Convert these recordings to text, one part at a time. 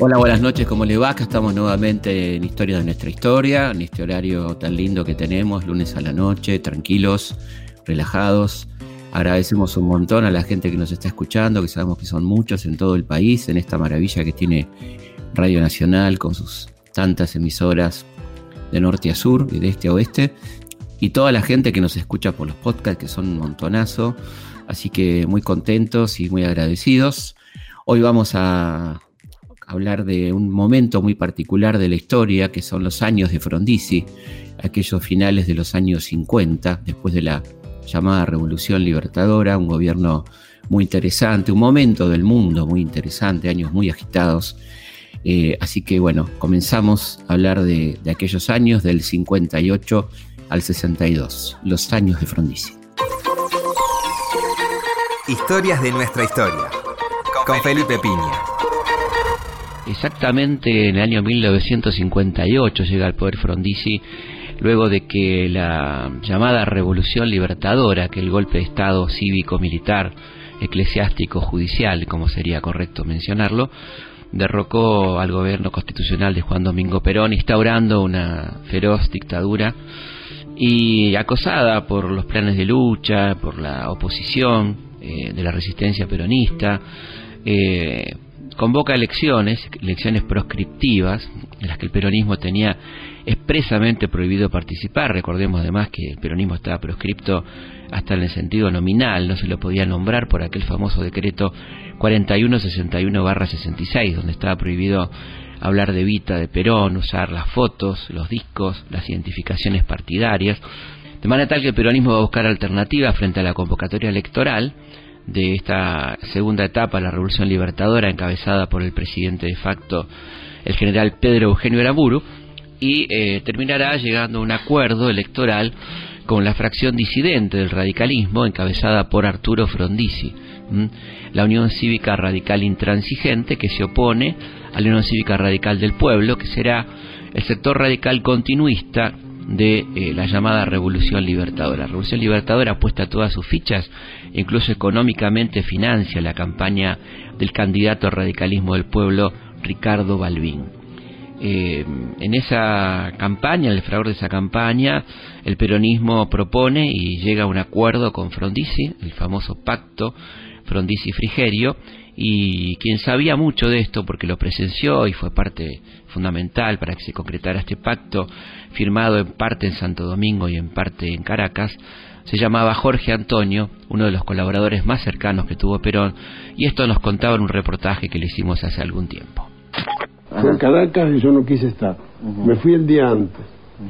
Hola, buenas noches, ¿cómo le va? Acá estamos nuevamente en Historia de nuestra historia, en este horario tan lindo que tenemos, lunes a la noche, tranquilos, relajados. Agradecemos un montón a la gente que nos está escuchando, que sabemos que son muchos en todo el país, en esta maravilla que tiene Radio Nacional con sus tantas emisoras de norte a sur y de este a oeste. Y toda la gente que nos escucha por los podcasts, que son un montonazo. Así que muy contentos y muy agradecidos. Hoy vamos a hablar de un momento muy particular de la historia, que son los años de Frondizi, aquellos finales de los años 50, después de la llamada Revolución Libertadora, un gobierno muy interesante, un momento del mundo muy interesante, años muy agitados. Eh, así que bueno, comenzamos a hablar de, aquellos años del 58 al 62, los años de Frondizi. Historias de nuestra historia, con Felipe Piña. Exactamente en el año 1958 llega al poder Frondizi luego de que la llamada revolución libertadora, que el golpe de Estado cívico-militar, eclesiástico, judicial, como sería correcto mencionarlo, derrocó al gobierno constitucional de Juan Domingo Perón, instaurando una feroz dictadura y acosada por los planes de lucha, por la oposición eh, de la resistencia peronista, eh, convoca elecciones, elecciones proscriptivas, en las que el peronismo tenía expresamente prohibido participar. Recordemos además que el peronismo estaba proscripto hasta en el sentido nominal, no se lo podía nombrar por aquel famoso decreto 4161-66, donde estaba prohibido hablar de Vita, de Perón, usar las fotos, los discos, las identificaciones partidarias, de manera tal que el peronismo va a buscar alternativas frente a la convocatoria electoral de esta segunda etapa, la Revolución Libertadora, encabezada por el presidente de facto, el general Pedro Eugenio Aramburu, y eh, terminará llegando a un acuerdo electoral con la fracción disidente del radicalismo, encabezada por Arturo Frondizi, la Unión Cívica Radical Intransigente, que se opone a la Unión Cívica Radical del Pueblo, que será el sector radical continuista de eh, la llamada Revolución Libertadora. La Revolución Libertadora apuesta todas sus fichas, incluso económicamente financia la campaña del candidato al radicalismo del pueblo, Ricardo Balbín. Eh, en esa campaña, en el fragor de esa campaña, el peronismo propone y llega a un acuerdo con Frondizi, el famoso pacto Frondizi-Frigerio, y quien sabía mucho de esto porque lo presenció y fue parte fundamental para que se concretara este pacto, firmado en parte en Santo Domingo y en parte en Caracas, se llamaba Jorge Antonio, uno de los colaboradores más cercanos que tuvo Perón, y esto nos contaba en un reportaje que le hicimos hace algún tiempo. Fue en Caracas y yo no quise estar. Me fui el día antes.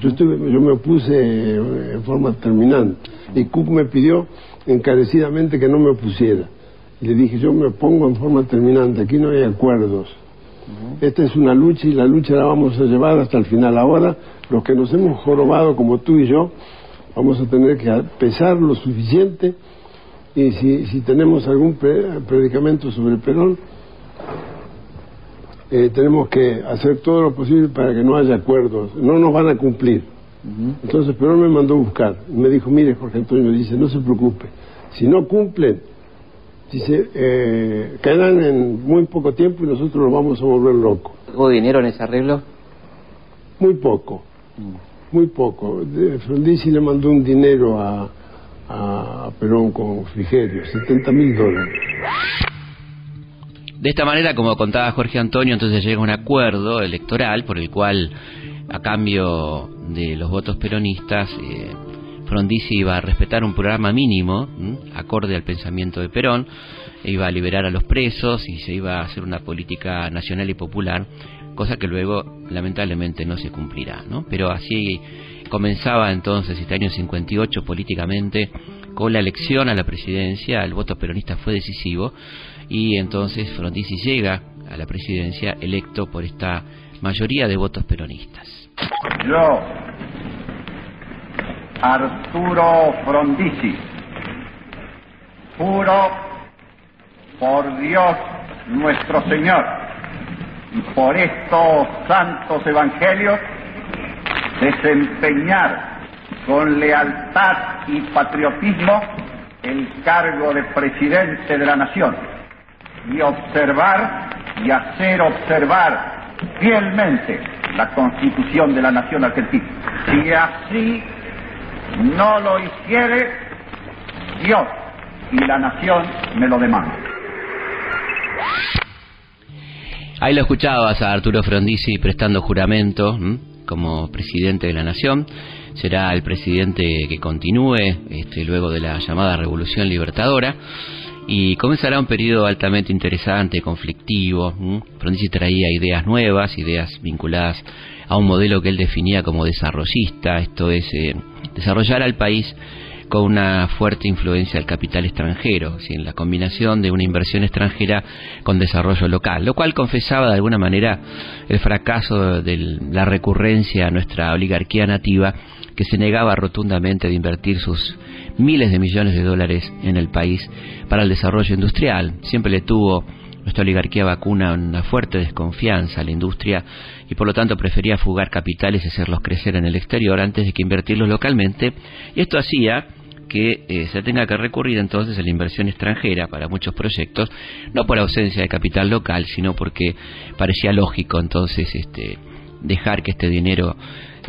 Yo, estuve, yo me opuse en forma terminante. Y Cook me pidió encarecidamente que no me opusiera. Y le dije, yo me pongo en forma terminante, aquí no hay acuerdos. Esta es una lucha y la lucha la vamos a llevar hasta el final. Ahora, los que nos hemos jorobado como tú y yo, vamos a tener que pesar lo suficiente y si, si tenemos algún predicamento sobre Perón, eh, tenemos que hacer todo lo posible para que no haya acuerdos, no nos van a cumplir. Entonces Perón me mandó a buscar, me dijo, mire Jorge Antonio, dice, no se preocupe, si no cumplen, dice, eh, caerán en muy poco tiempo y nosotros nos vamos a volver locos. ¿Hubo dinero en ese arreglo? Muy poco, muy poco. Frondizi le mandó un dinero a, a Perón con Frigerio, 70 mil dólares. De esta manera, como contaba Jorge Antonio, entonces llega un acuerdo electoral por el cual, a cambio de los votos peronistas, eh, Frondizi iba a respetar un programa mínimo, acorde al pensamiento de Perón, iba a liberar a los presos y se iba a hacer una política nacional y popular, cosa que luego lamentablemente no se cumplirá. ¿no? Pero así comenzaba entonces este año 58 políticamente con la elección a la presidencia, el voto peronista fue decisivo y entonces Frondizi llega a la presidencia electo por esta mayoría de votos peronistas. Arturo Frondizi, juro por Dios nuestro Señor y por estos santos evangelios desempeñar con lealtad y patriotismo el cargo de presidente de la nación y observar y hacer observar fielmente la Constitución de la Nación Argentina. Si así no lo hiciere, Dios y la Nación me lo demandan. Ahí lo escuchabas a Arturo Frondizi prestando juramento como presidente de la Nación. Será el presidente que continúe este, luego de la llamada Revolución Libertadora y comenzará un periodo altamente interesante, conflictivo. Frondizi traía ideas nuevas, ideas vinculadas a un modelo que él definía como desarrollista, esto es eh, desarrollar al país con una fuerte influencia del capital extranjero, en la combinación de una inversión extranjera con desarrollo local, lo cual confesaba de alguna manera el fracaso de la recurrencia a nuestra oligarquía nativa que se negaba rotundamente de invertir sus miles de millones de dólares en el país para el desarrollo industrial. Siempre le tuvo nuestra oligarquía vacuna una fuerte desconfianza a la industria y por lo tanto prefería fugar capitales y hacerlos crecer en el exterior antes de que invertirlos localmente. Y esto hacía que eh, se tenga que recurrir entonces a la inversión extranjera para muchos proyectos, no por ausencia de capital local, sino porque parecía lógico entonces este, dejar que este dinero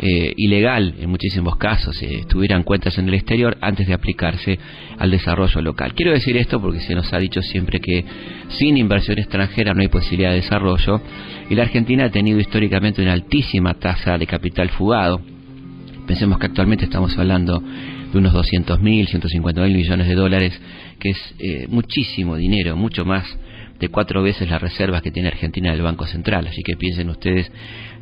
eh, ilegal en muchísimos casos eh, tuvieran cuentas en el exterior antes de aplicarse al desarrollo local. Quiero decir esto porque se nos ha dicho siempre que sin inversión extranjera no hay posibilidad de desarrollo y la Argentina ha tenido históricamente una altísima tasa de capital fugado. Pensemos que actualmente estamos hablando de unos 200 mil, 150 mil millones de dólares, que es eh, muchísimo dinero, mucho más de cuatro veces las reservas que tiene Argentina en el Banco Central. Así que piensen ustedes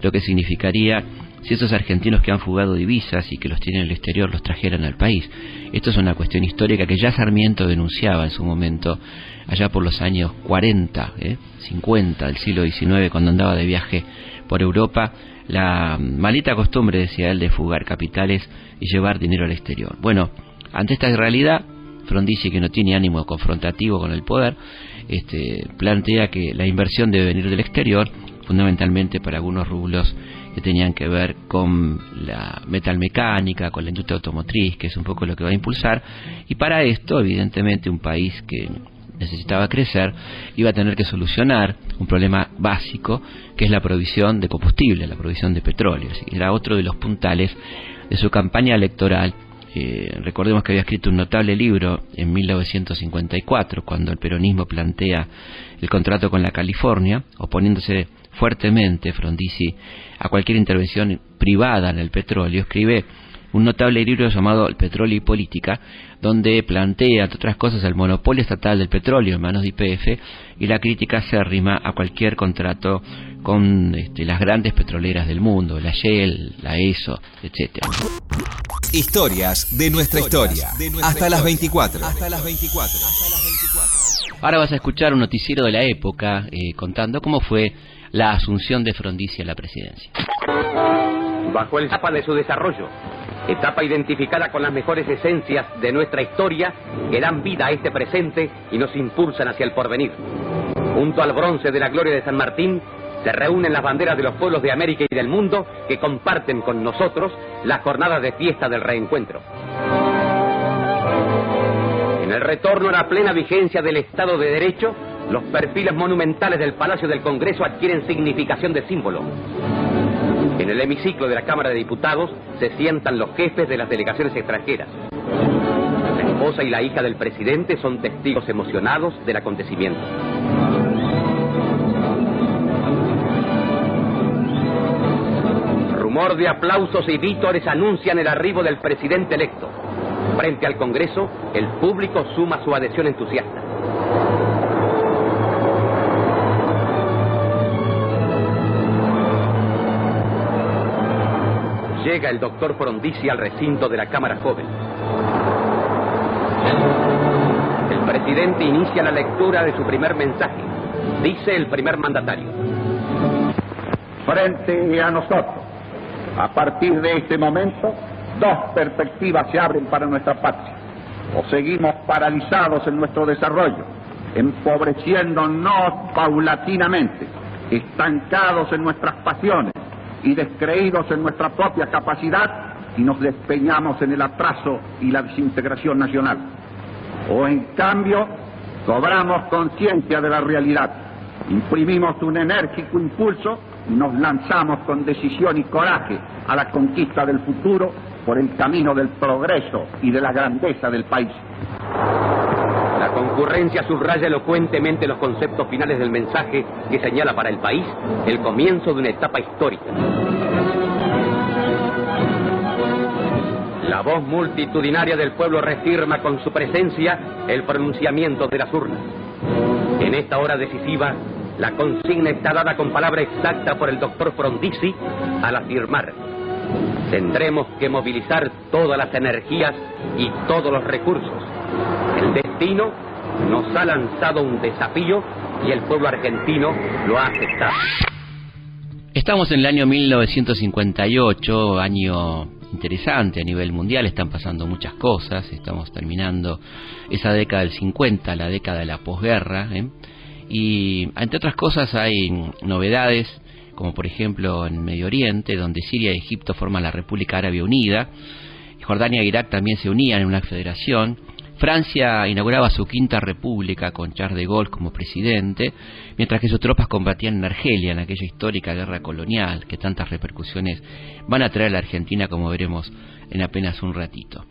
lo que significaría si esos argentinos que han fugado divisas y que los tienen en el exterior los trajeran al país. Esto es una cuestión histórica que ya Sarmiento denunciaba en su momento, allá por los años 40, ¿eh? 50 del siglo XIX, cuando andaba de viaje por Europa, la malita costumbre, decía él, de fugar capitales y llevar dinero al exterior. Bueno, ante esta realidad, Frondizi, que no tiene ánimo confrontativo con el poder, este, plantea que la inversión debe venir del exterior, fundamentalmente para algunos rublos que tenían que ver con la metalmecánica, con la industria automotriz, que es un poco lo que va a impulsar, y para esto, evidentemente, un país que necesitaba crecer iba a tener que solucionar un problema básico que es la provisión de combustible, la provisión de petróleo. Era otro de los puntales de su campaña electoral eh, recordemos que había escrito un notable libro en 1954, cuando el peronismo plantea el contrato con la California, oponiéndose fuertemente Frondizi a cualquier intervención privada en el petróleo, escribe un notable libro llamado El petróleo y política, donde plantea, entre otras cosas, el monopolio estatal del petróleo en manos de IPF y la crítica acérrima a cualquier contrato con este, las grandes petroleras del mundo, la Shell, la ESO, etcétera. Historias de nuestra historia. Hasta, las 24. Hasta las 24. Ahora vas a escuchar un noticiero de la época eh, contando cómo fue la asunción de Frondizi a la presidencia. Bajo el mapa de su desarrollo, etapa identificada con las mejores esencias de nuestra historia que dan vida a este presente y nos impulsan hacia el porvenir. Junto al bronce de la gloria de San Martín se reúnen las banderas de los pueblos de América y del mundo que comparten con nosotros la jornada de fiesta del reencuentro. En el retorno a la plena vigencia del Estado de Derecho, los perfiles monumentales del Palacio del Congreso adquieren significación de símbolo. En el hemiciclo de la Cámara de Diputados se sientan los jefes de las delegaciones extranjeras. La esposa y la hija del presidente son testigos emocionados del acontecimiento. Rumor de aplausos y vítores anuncian el arribo del presidente electo. Frente al Congreso, el público suma su adhesión entusiasta. Llega el doctor Frondizi al recinto de la Cámara Joven. El presidente inicia la lectura de su primer mensaje. Dice el primer mandatario. Frente a nosotros, a partir de este momento, dos perspectivas se abren para nuestra patria. O seguimos paralizados en nuestro desarrollo, empobreciéndonos paulatinamente, estancados en nuestras pasiones, y descreídos en nuestra propia capacidad y nos despeñamos en el atraso y la desintegración nacional. O en cambio, Cobramos conciencia de la realidad, imprimimos un enérgico impulso y nos lanzamos con decisión y coraje a la conquista del futuro por el camino del progreso y de la grandeza del país. La concurrencia subraya elocuentemente los conceptos finales del mensaje que señala para el país el comienzo de una etapa histórica. La voz multitudinaria del pueblo reafirma con su presencia el pronunciamiento de las urnas. En esta hora decisiva, la consigna está dada con palabra exacta por el doctor Frondizi al afirmar, tendremos que movilizar todas las energías y todos los recursos. El destino nos ha lanzado un desafío y el pueblo argentino lo ha aceptado. Estamos en el año 1958, año interesante a nivel mundial, están pasando muchas cosas, estamos terminando esa década del 50, la década de la posguerra, ¿eh? y entre otras cosas hay novedades, como por ejemplo en Medio Oriente, donde Siria y Egipto forman la República Árabe Unida, Jordania e Irak también se unían en una federación, Francia inauguraba su quinta república con Charles de Gaulle como presidente, mientras que sus tropas combatían en Argelia en aquella histórica guerra colonial que tantas repercusiones van a traer a la Argentina como veremos en apenas un ratito.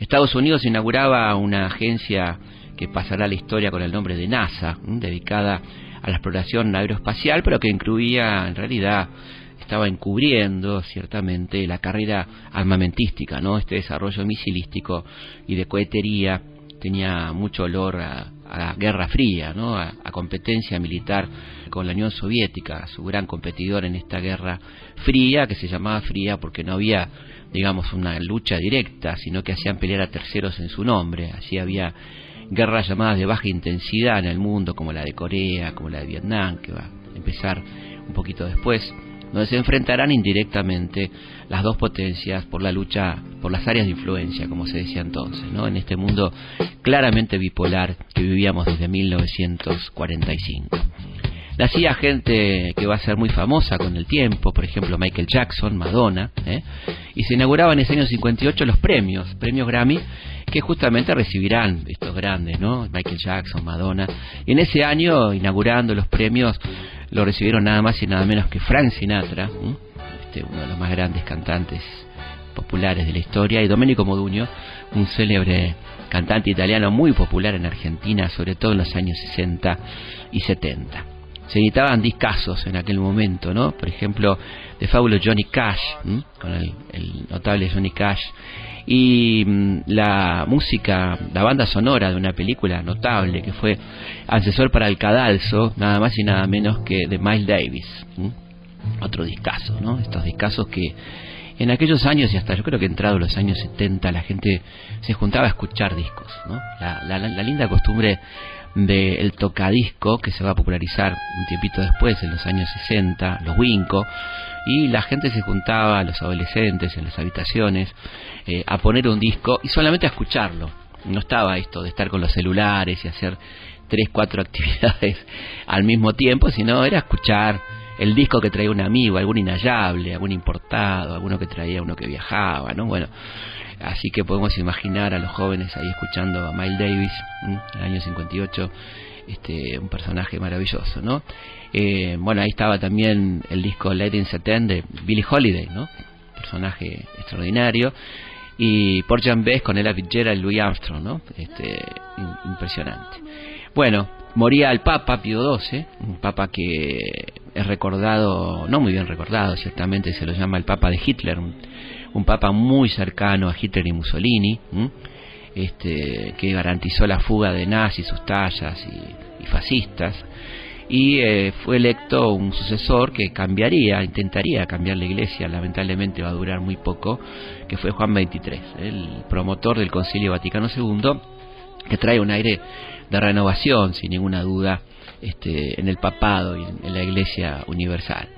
Estados Unidos inauguraba una agencia que pasará a la historia con el nombre de NASA, dedicada a la exploración aeroespacial, pero que incluía en realidad estaba encubriendo ciertamente la carrera armamentística, ¿no? Este desarrollo misilístico y de cohetería tenía mucho olor a, Guerra Fría, ¿no? A, competencia militar con la Unión Soviética, su gran competidor en esta Guerra Fría, que se llamaba Fría porque no había, digamos, una lucha directa, sino que hacían pelear a terceros en su nombre. Así había guerras llamadas de baja intensidad en el mundo, como la de Corea, como la de Vietnam, que va a empezar un poquito después donde se enfrentarán indirectamente las dos potencias por la lucha por las áreas de influencia, como se decía entonces, ¿no? en este mundo claramente bipolar que vivíamos desde 1945. Nacía gente que va a ser muy famosa con el tiempo, por ejemplo Michael Jackson, Madonna, ¿eh? y se inauguraban en ese año 58 los premios, premios Grammy, que justamente recibirán estos grandes, ¿no? Michael Jackson, Madonna, y en ese año, inaugurando los premios, lo recibieron nada más y nada menos que Frank Sinatra, este, uno de los más grandes cantantes populares de la historia, y Domenico Modugno, un célebre cantante italiano muy popular en Argentina, sobre todo en los años 60 y 70. Se editaban discazos en aquel momento, ¿no? Por ejemplo, de Fábulo Johnny Cash, con el, el, notable Johnny Cash, y mm, la música, la banda sonora de una película notable que fue asesor para el cadalso, nada más y nada menos que de Miles Davis. Otro discazo, ¿no? Estos discazos que en aquellos años y hasta yo creo que entrado los años 70 la gente se juntaba a escuchar discos, ¿no? La linda costumbre del tocadisco que se va a popularizar un tiempito después, en los años 60, los Winco, y la gente se juntaba, los adolescentes, en las habitaciones, eh, a poner un disco y solamente a escucharlo. No estaba esto de estar con los celulares y hacer tres, cuatro actividades al mismo tiempo, sino era escuchar el disco que traía un amigo, algún inhallable, algún importado, alguno que traía uno que viajaba, ¿no? Bueno, Así que podemos imaginar a los jóvenes ahí escuchando a Miles Davis, en el año 58, este, un personaje maravilloso, ¿no? Eh, bueno, ahí estaba también el disco Lady in Satin de Billie Holiday, ¿no? Personaje extraordinario. Y por Jan Bess con Ella Fitzgerald y Louis Armstrong, ¿no? Este, impresionante. Bueno, moría el Papa Pío XII, un Papa que es recordado, no muy bien recordado, ciertamente se lo llama el Papa de Hitler, papa muy cercano a Hitler y Mussolini, este, que garantizó la fuga de nazis, sus tallas y, fascistas, y eh, fue electo un sucesor que cambiaría, intentaría cambiar la iglesia, lamentablemente va a durar muy poco, que fue Juan XXIII, el promotor del Concilio Vaticano II, que trae un aire de renovación, sin ninguna duda, este, en el papado y en la iglesia universal.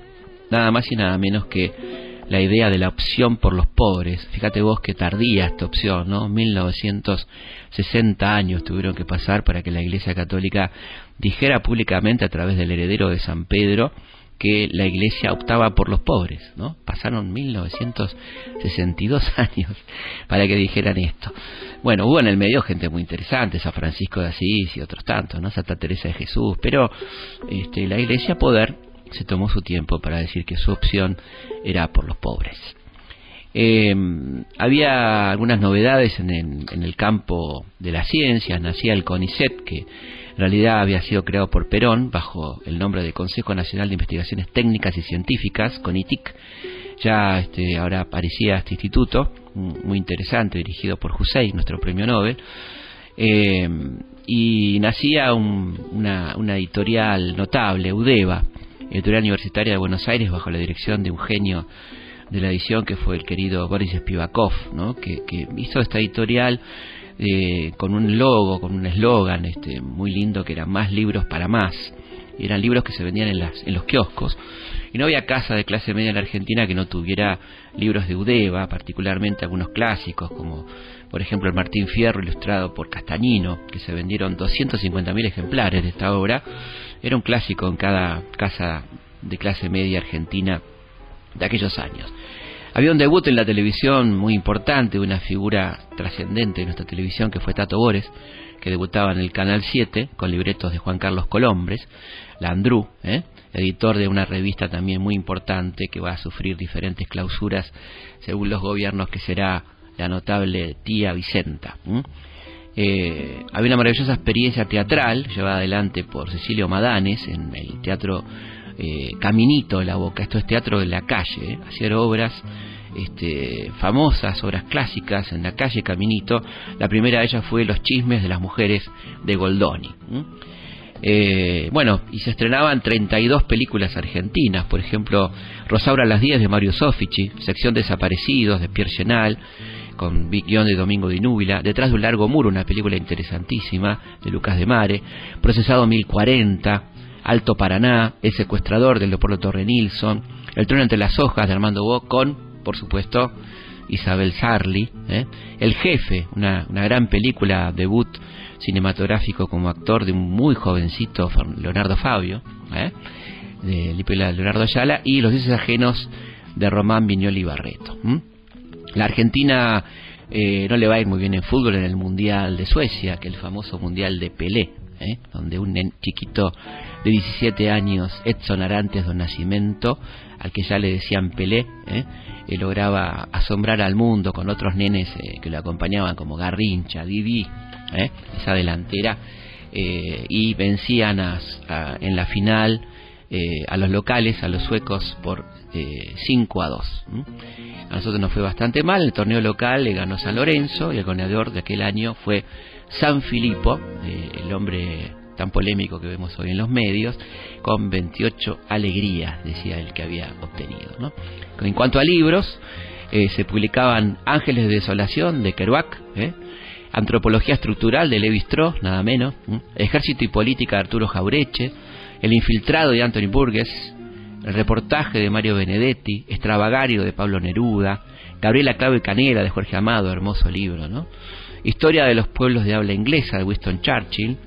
Nada más y nada menos que la idea de la opción por los pobres. Fíjate vos que tardía esta opción, ¿no? 1960 años tuvieron que pasar para que la Iglesia Católica dijera públicamente a través del heredero de San Pedro que la iglesia optaba por los pobres, ¿no? Pasaron 1962 años para que dijeran esto. Bueno, hubo en el medio gente muy interesante, San Francisco de Asís y otros tantos, ¿no? Santa Teresa de Jesús, pero este, la iglesia poder se tomó su tiempo para decir que su opción era por los pobres. Eh, había algunas novedades en el, campo de las ciencias, nacía el CONICET, que en realidad había sido creado por Perón bajo el nombre de Consejo Nacional de Investigaciones Técnicas y Científicas, CONITIC. Ya este, ahora aparecía este instituto, muy interesante, dirigido por Hussein, nuestro premio Nobel. Eh, y nacía un, una, una editorial notable, UDEVA, editorial universitaria de Buenos Aires, bajo la dirección de un genio de la edición que fue el querido Boris Spivakov, ¿no? que, hizo esta editorial eh, con un logo, con un eslogan este, muy lindo que era más libros para más. Eran libros que se vendían en, las, en los kioscos. Y no había casa de clase media en la Argentina que no tuviera libros de Udeva, particularmente algunos clásicos, como por ejemplo el Martín Fierro ilustrado por Castañino, que se vendieron 250.000 ejemplares de esta obra. Era un clásico en cada casa de clase media argentina de aquellos años. Había un debut en la televisión muy importante, una figura trascendente de nuestra televisión que fue Tato Bores, que debutaba en el Canal 7 con libretos de Juan Carlos Colombres, Landru, ¿eh? editor de una revista también muy importante que va a sufrir diferentes clausuras según los gobiernos, que será la notable tía Vicenta. Eh, había una maravillosa experiencia teatral llevada adelante por Cecilio Madanes en el Teatro eh, Caminito de la Boca, esto es teatro de la calle, hacer obras este, famosas, obras clásicas en la calle Caminito. La primera de ellas fue Los chismes de las mujeres de Goldoni. Eh, bueno, y se estrenaban 32 películas argentinas, por ejemplo, Rosaura a las 10 de Mario Sofici, Sección Desaparecidos de Pierre Chenal, con guion de Domingo de Núbila, Detrás de un largo muro, una película interesantísima de Lucas de Mare, Procesado 1040, Alto Paraná, El secuestrador de Leopoldo Torre Nilsson, El trono entre las hojas de Armando Bo, con, por supuesto, Isabel Sarli, ¿eh? El jefe, una, una gran película debut cinematográfico como actor de un muy jovencito Leonardo Fabio, ¿eh? de Leonardo Ayala, y Los dioses ajenos de Román Viñoli Barreto. La Argentina eh, no le va a ir muy bien en fútbol en el Mundial de Suecia, que el famoso Mundial de Pelé, ¿eh? donde un chiquito de 17 años, Edson Arantes do Nascimento, al que ya le decían Pelé, ¿eh? lograba asombrar al mundo con otros nenes eh, que lo acompañaban como Garrincha, Didi, ¿eh? esa delantera, eh, y vencían en la final a los locales, a los suecos, por 5 a 2. A nosotros nos fue bastante mal, el torneo local le ganó San Lorenzo y el goleador de aquel año fue San Filippo, el hombre tan polémico que vemos hoy en los medios, con 28 alegrías, decía el que había obtenido. ¿no? En cuanto a libros, eh, se publicaban Ángeles de Desolación de Kerouac, ¿eh? Antropología Estructural de Levi Strauss, nada menos, Ejército y Política de Arturo Jaureche, El Infiltrado de Anthony Burgess, el reportaje de Mario Benedetti, Extravagario de Pablo Neruda, Gabriela Clave Canela de Jorge Amado, hermoso libro, ¿no? Historia de los pueblos de habla inglesa de Winston Churchill,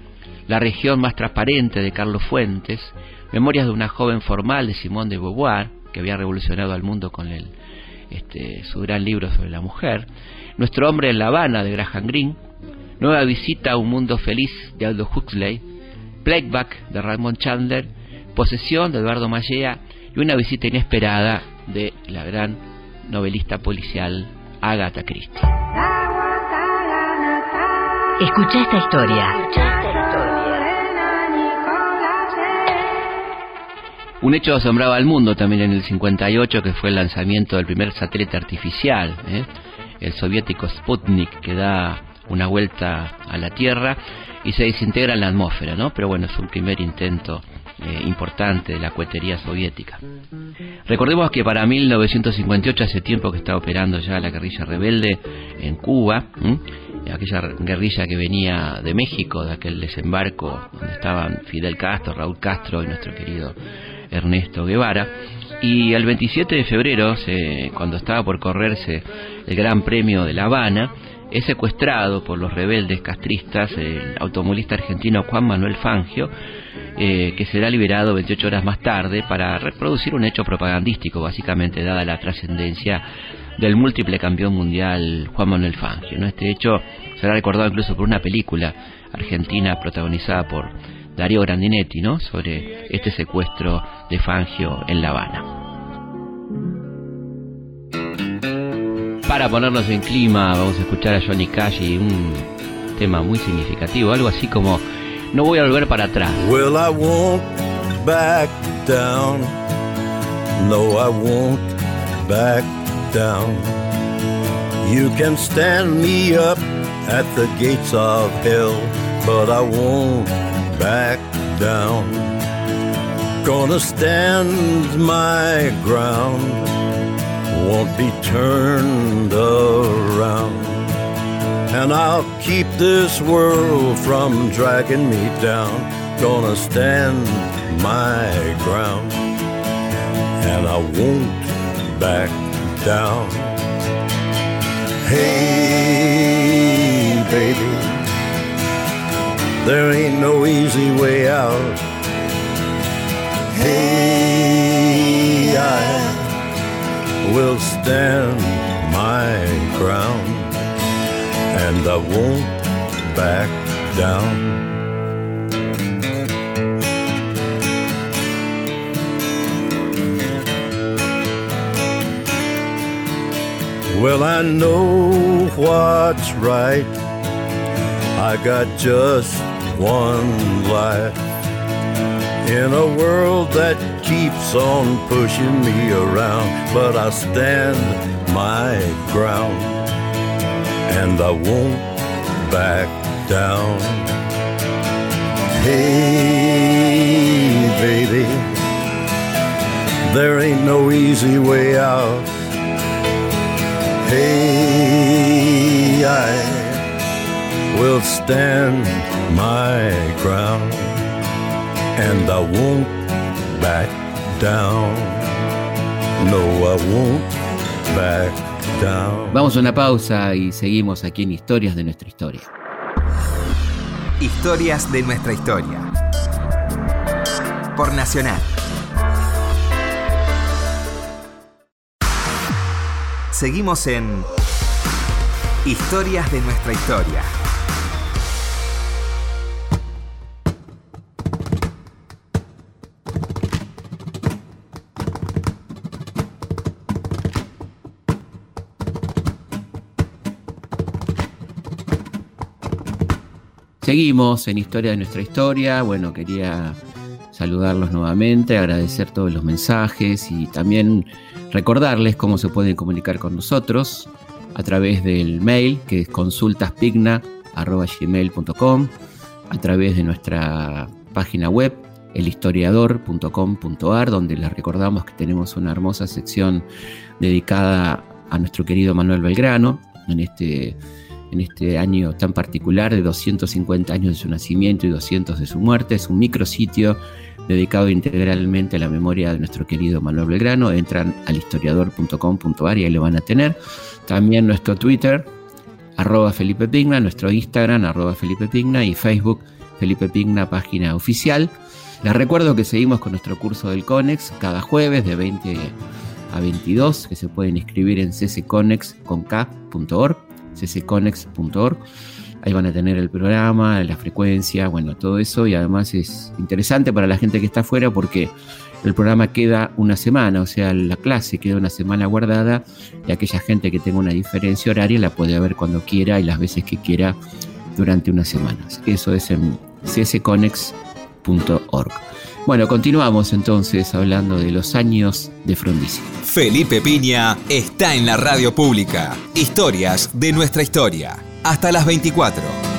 La región más transparente de Carlos Fuentes, Memorias de una joven formal de Simón de Beauvoir, que había revolucionado al mundo con el, este, su gran libro sobre la mujer, Nuestro hombre en La Habana de Graham Greene, Nueva visita a un mundo feliz de Aldo Huxley, Playback de Raymond Chandler, Posesión de Eduardo Mallea. Y una visita inesperada de la gran novelista policial Agatha Christie. Escucha esta historia. Un hecho asombraba al mundo también en el 58, que fue el lanzamiento del primer satélite artificial, ¿eh? el soviético Sputnik, que da una vuelta a la Tierra y se desintegra en la atmósfera, ¿no? Pero bueno, es un primer intento eh, importante de la cohetería soviética. Recordemos que para 1958, hace tiempo que está operando ya la guerrilla rebelde en Cuba, aquella guerrilla que venía de México, de aquel desembarco donde estaban Fidel Castro, Raúl Castro y nuestro querido Ernesto Guevara. Y el 27 de febrero, cuando estaba por correrse el Gran Premio de La Habana, es secuestrado por los rebeldes castristas el automovilista argentino Juan Manuel Fangio eh, que será liberado 28 horas más tarde para reproducir un hecho propagandístico, básicamente, dada la trascendencia del múltiple campeón mundial Juan Manuel Fangio. Este hecho será recordado incluso por una película argentina protagonizada por Darío Grandinetti, ¿no? sobre este secuestro de Fangio en La Habana. Para ponernos en clima, vamos a escuchar a Johnny Cash y un tema muy significativo, algo así como No voy a volver para atrás. Well, I won't back down. No, I won't back down. You can stand me up at the gates of hell, but I won't back down. Gonna stand my ground, won't be turned around. And I'll keep this world from dragging me down. Gonna stand my ground, and I won't back down. Hey, baby, there ain't no easy way out. Hey, I will stand my ground and I won't back down. Well, I know what's right. I got just one life. In a world that keeps on pushing me around, but I stand my ground and I won't back down. Hey, baby, there ain't no easy way out. Hey, I will stand my ground and I won't back down. No, I won't back down. Vamos a una pausa y seguimos aquí en Historias de nuestra historia. Historias de nuestra historia. Por Nacional. Seguimos en Historias de nuestra historia. Seguimos en Historia de nuestra historia. Bueno, quería saludarlos nuevamente, agradecer todos los mensajes y también recordarles cómo se pueden comunicar con nosotros a través del mail que es consultaspigna.gmail.com, a través de nuestra página web elhistoriador.com.ar, donde les recordamos que tenemos una hermosa sección dedicada a nuestro querido Manuel Belgrano en este en este año tan particular de 250 años de su nacimiento y 200 de su muerte. Es un micrositio dedicado integralmente a la memoria de nuestro querido Manuel Belgrano. Entran al historiador.com.ar y ahí lo van a tener. También nuestro Twitter, arroba Felipe Pigna, nuestro Instagram, arroba Felipe Pigna y Facebook, Felipe Pigna, página oficial. Les recuerdo que seguimos con nuestro curso del CONEX cada jueves de 20 a 22, que se pueden inscribir en ccconex.org ccconex.org. Ahí van a tener el programa, la frecuencia, bueno, todo eso. Y además es interesante para la gente que está afuera porque el programa queda una semana, o sea, la clase queda una semana guardada y aquella gente que tenga una diferencia horaria la puede ver cuando quiera y las veces que quiera durante unas semanas. Eso es en Bueno, continuamos entonces hablando de los años de Frondizi. Felipe Piña está en la radio pública. Historias de nuestra historia. Hasta las 24.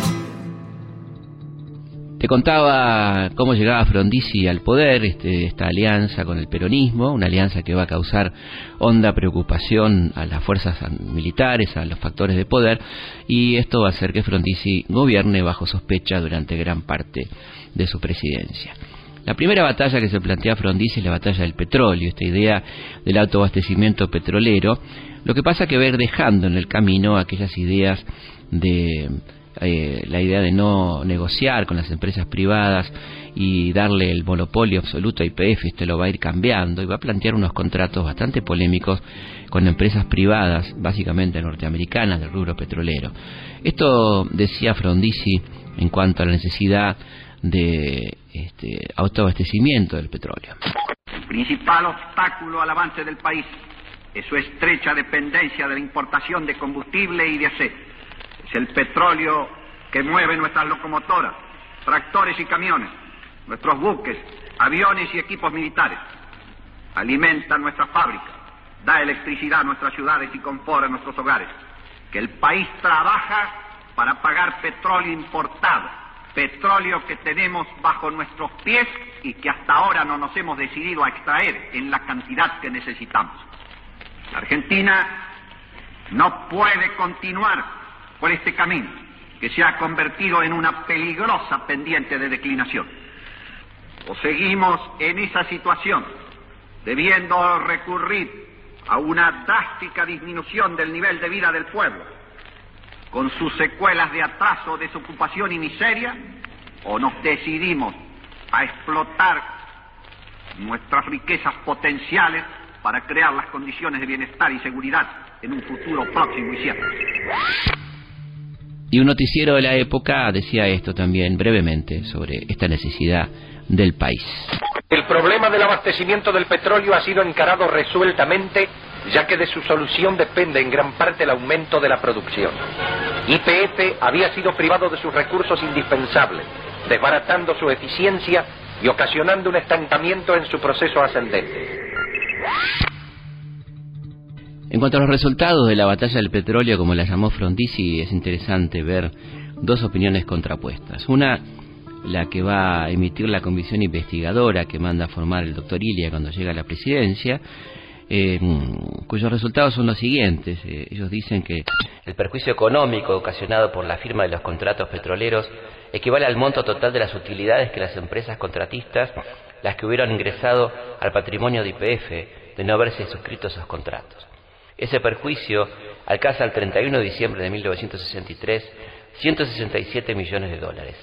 Te contaba cómo llegaba Frondizi al poder, este, esta alianza con el peronismo, una alianza que va a causar honda preocupación a las fuerzas militares, a los factores de poder, y esto va a hacer que Frondizi gobierne bajo sospecha durante gran parte de su presidencia. La primera batalla que se plantea Frondizi es la batalla del petróleo, esta idea del autoabastecimiento petrolero. Lo que pasa que ir dejando en el camino aquellas ideas de eh, la idea de no negociar con las empresas privadas y darle el monopolio absoluto a IPF, esto lo va a ir cambiando y va a plantear unos contratos bastante polémicos con empresas privadas, básicamente norteamericanas del rubro petrolero. Esto decía Frondizi en cuanto a la necesidad de este, autoabastecimiento del petróleo. El principal obstáculo al avance del país es su estrecha dependencia de la importación de combustible y de aceite. Es el petróleo que mueve nuestras locomotoras, tractores y camiones, nuestros buques, aviones y equipos militares. Alimenta nuestras fábricas, da electricidad a nuestras ciudades y confort a nuestros hogares. Que el país trabaja para pagar petróleo importado, petróleo que tenemos bajo nuestros pies y que hasta ahora no nos hemos decidido a extraer en la cantidad que necesitamos. La Argentina no puede continuar por este camino que se ha convertido en una peligrosa pendiente de declinación. O seguimos en esa situación, debiendo recurrir a una drástica disminución del nivel de vida del pueblo, con sus secuelas de atraso, desocupación y miseria, o nos decidimos a explotar nuestras riquezas potenciales para crear las condiciones de bienestar y seguridad en un futuro próximo y cierto. Y un noticiero de la época decía esto también brevemente sobre esta necesidad del país. El problema del abastecimiento del petróleo ha sido encarado resueltamente, ya que de su solución depende en gran parte el aumento de la producción. YPF había sido privado de sus recursos indispensables, desbaratando su eficiencia y ocasionando un estancamiento en su proceso ascendente. En cuanto a los resultados de la batalla del petróleo, como la llamó Frondizi, es interesante ver dos opiniones contrapuestas. Una, la que va a emitir la comisión investigadora que manda a formar el doctor Ilia cuando llega a la presidencia, eh, cuyos resultados son los siguientes. Eh, ellos dicen que el perjuicio económico ocasionado por la firma de los contratos petroleros equivale al monto total de las utilidades que las empresas contratistas, las que hubieran ingresado al patrimonio de IPF de no haberse suscrito esos contratos. Ese perjuicio alcanza al 31 de diciembre de 1963 167 millones de dólares.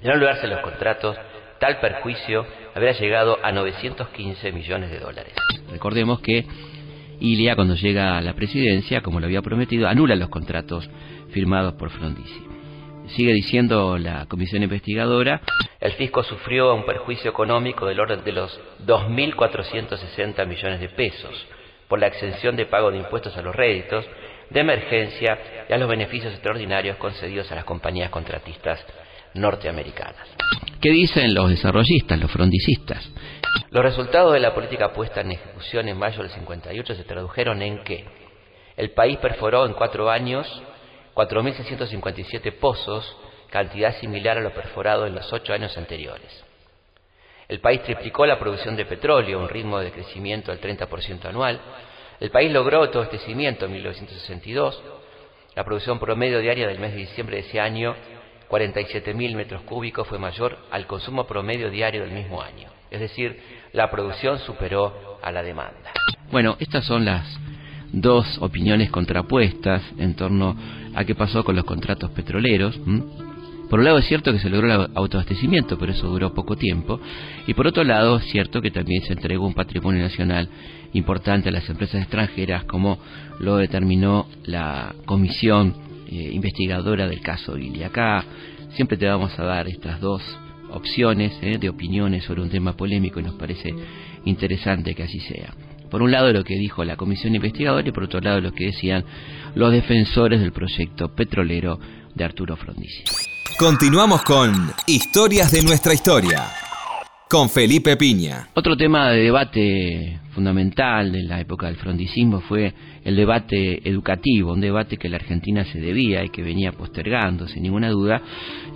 De no lograrse los contratos, tal perjuicio habría llegado a 915 millones de dólares. Recordemos que Ilia, cuando llega a la presidencia, como lo había prometido, anula los contratos firmados por Frondizi. Sigue diciendo la comisión investigadora. El fisco sufrió un perjuicio económico del orden de los 2.460 millones de pesos por la exención de pago de impuestos a los réditos, de emergencia y a los beneficios extraordinarios concedidos a las compañías contratistas norteamericanas. ¿Qué dicen los desarrollistas, los frondicistas? Los resultados de la política puesta en ejecución en mayo del 58 se tradujeron en que el país perforó en cuatro años 4.657 pozos, cantidad similar a lo perforado en los ocho años anteriores. El país triplicó la producción de petróleo, un ritmo de crecimiento del 30% anual. El país logró todo este crecimiento en 1962. La producción promedio diaria del mes de diciembre de ese año, 47.000 metros cúbicos, fue mayor al consumo promedio diario del mismo año. Es decir, la producción superó a la demanda. Bueno, estas son las dos opiniones contrapuestas en torno a qué pasó con los contratos petroleros. Por un lado es cierto que se logró el autoabastecimiento, pero eso duró poco tiempo. Y por otro lado es cierto que también se entregó un patrimonio nacional importante a las empresas extranjeras, como lo determinó la comisión eh, investigadora del caso Y Acá siempre te vamos a dar estas dos opciones eh, de opiniones sobre un tema polémico y nos parece interesante que así sea. Por un lado lo que dijo la comisión investigadora y por otro lado lo que decían los defensores del proyecto petrolero de Arturo Frondizi. Continuamos con Historias de nuestra historia con Felipe Piña. Otro tema de debate fundamental en la época del frondicismo fue el debate educativo, un debate que la Argentina se debía y que venía postergando sin ninguna duda,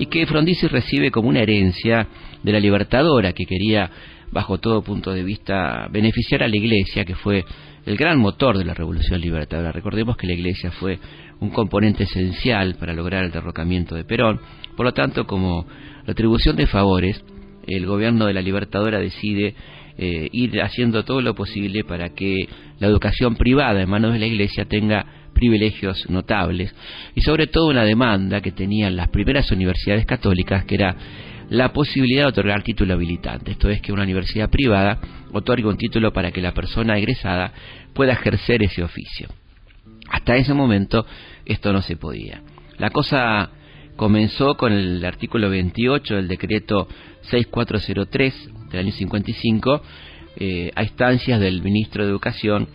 y que Frondizi recibe como una herencia de la libertadora que quería, bajo todo punto de vista, beneficiar a la Iglesia, que fue el gran motor de la Revolución Libertadora. Recordemos que la Iglesia fue un componente esencial para lograr el derrocamiento de Perón, por lo tanto, como retribución de favores, el gobierno de la Libertadora decide eh, ir haciendo todo lo posible para que la educación privada en manos de la Iglesia tenga privilegios notables y sobre todo una demanda que tenían las primeras universidades católicas que era la posibilidad de otorgar título habilitante, esto es que una universidad privada otorgue un título para que la persona egresada pueda ejercer ese oficio. Hasta ese momento esto no se podía. La cosa comenzó con el artículo 28 del decreto 6403 del año 55 eh, a instancias del ministro de Educación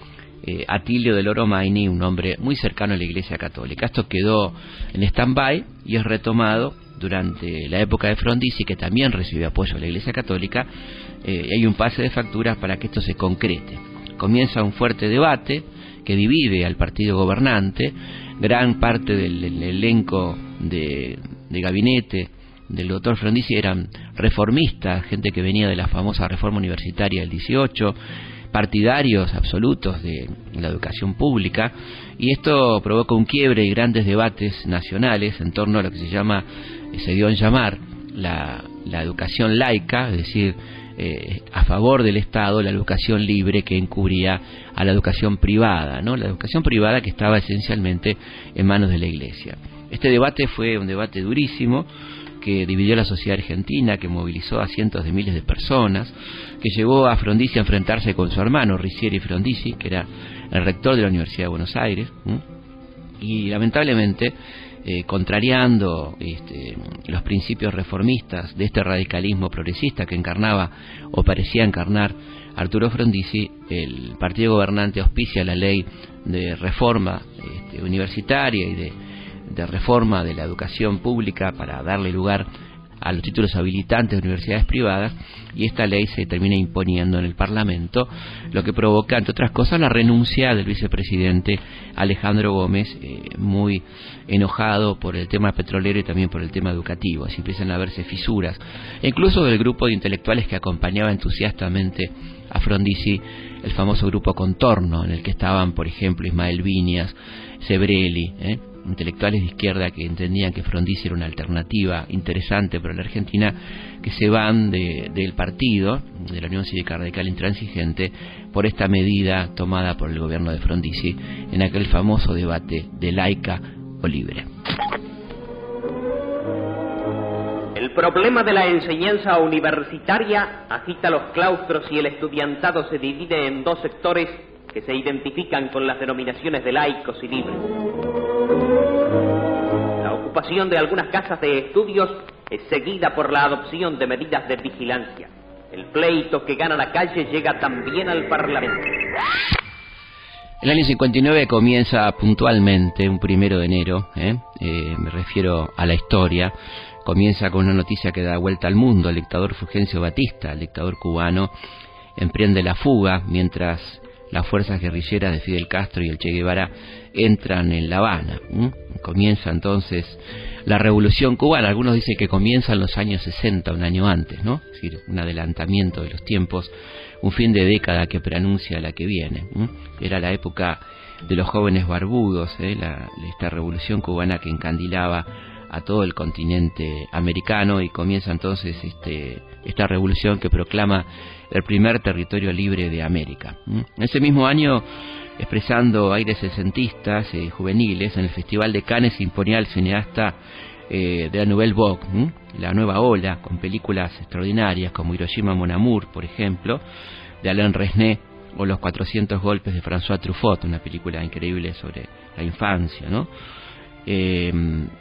eh, Atilio del Oro Maini, un hombre muy cercano a la Iglesia Católica. Esto quedó en stand-by y es retomado durante la época de Frondizi, que también recibió apoyo de la Iglesia Católica, eh, hay un pase de facturas para que esto se concrete. Comienza un fuerte debate que divide al partido gobernante, gran parte del, elenco de, gabinete del doctor Frondizi eran reformistas, gente que venía de la famosa reforma universitaria del 18, partidarios absolutos de la educación pública, y esto provoca un quiebre y grandes debates nacionales en torno a lo que se llama se dio en llamar la, educación laica, es decir, eh, a favor del Estado, la educación libre que encubría a la educación privada, ¿no? La educación privada que estaba esencialmente en manos de la Iglesia. Este debate fue un debate durísimo que dividió la sociedad argentina, que movilizó a cientos de miles de personas, que llevó a Frondizi a enfrentarse con su hermano, Ricieri Frondizi, que era el rector de la Universidad de Buenos Aires, y lamentablemente eh, contrariando este, los principios reformistas de este radicalismo progresista que encarnaba o parecía encarnar Arturo Frondizi, el partido gobernante auspicia la ley de reforma este, universitaria y de, de reforma de la educación pública para darle lugar a los títulos habilitantes de universidades privadas y esta ley se termina imponiendo en el Parlamento, lo que provoca, entre otras cosas, la renuncia del vicepresidente Alejandro Gómez, eh, muy enojado por el tema petrolero y también por el tema educativo. Así empiezan a verse fisuras, incluso del grupo de intelectuales que acompañaba entusiastamente a Frondizi, el famoso grupo Contorno, en el que estaban, por ejemplo, Ismael Viñas, Sebrelli, ¿eh? Intelectuales de izquierda que entendían que Frondizi era una alternativa interesante para la Argentina, que se van del partido, de la Unión Cívica Radical Intransigente, por esta medida tomada por el gobierno de Frondizi en aquel famoso debate de laica o libre. El problema de la enseñanza universitaria agita los claustros y el estudiantado se divide en dos sectores que se identifican con las denominaciones de laicos y libres. La ocupación de algunas casas de estudios es seguida por la adopción de medidas de vigilancia. El pleito que gana la calle llega también al Parlamento. El año 59 comienza puntualmente, un primero de enero, ¿eh? Eh, me refiero a la historia, comienza con una noticia que da vuelta al mundo. El dictador Fulgencio Batista, el dictador cubano, emprende la fuga mientras las fuerzas guerrilleras de Fidel Castro y el Che Guevara entran en La Habana. Comienza entonces la revolución cubana. Algunos dicen que comienza en los años 60, un año antes, ¿no? Decir, un adelantamiento de los tiempos, un fin de década que preanuncia la que viene. Era la época de los jóvenes barbudos, ¿eh? la, esta revolución cubana que encandilaba a todo el continente americano y comienza entonces este, esta revolución que proclama el primer territorio libre de América. Ese mismo año, expresando aires sesentistas y eh, juveniles, en el Festival de Cannes imponía al cineasta eh, de la Nouvelle Vogue, la nueva ola, con películas extraordinarias como Hiroshima Mon Amour, por ejemplo, de Alain Resnais, o Los 400 golpes de François Truffaut, una película increíble sobre la infancia, ¿no? Eh,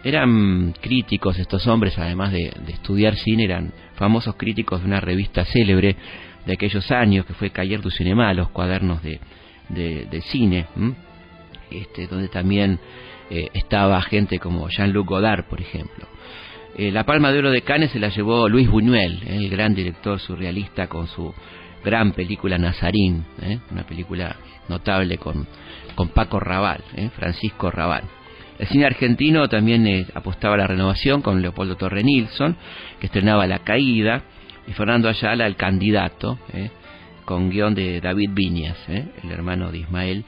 eran críticos estos hombres, además de, estudiar cine, eran famosos críticos de una revista célebre de aquellos años que fue Cayer du Cinema, los cuadernos de, de, cine, este, donde también eh, estaba gente como Jean-Luc Godard, por ejemplo. Eh, la Palma de Oro de Cannes se la llevó Luis Buñuel, eh, el gran director surrealista con su gran película Nazarín, una película notable con, con Paco Raval, Francisco Raval. El cine argentino también apostaba a la renovación con Leopoldo Torre Nilsson, que estrenaba La Caída, y Fernando Ayala, el candidato, ¿eh? con guion de David Viñas, ¿eh? el hermano de Ismael.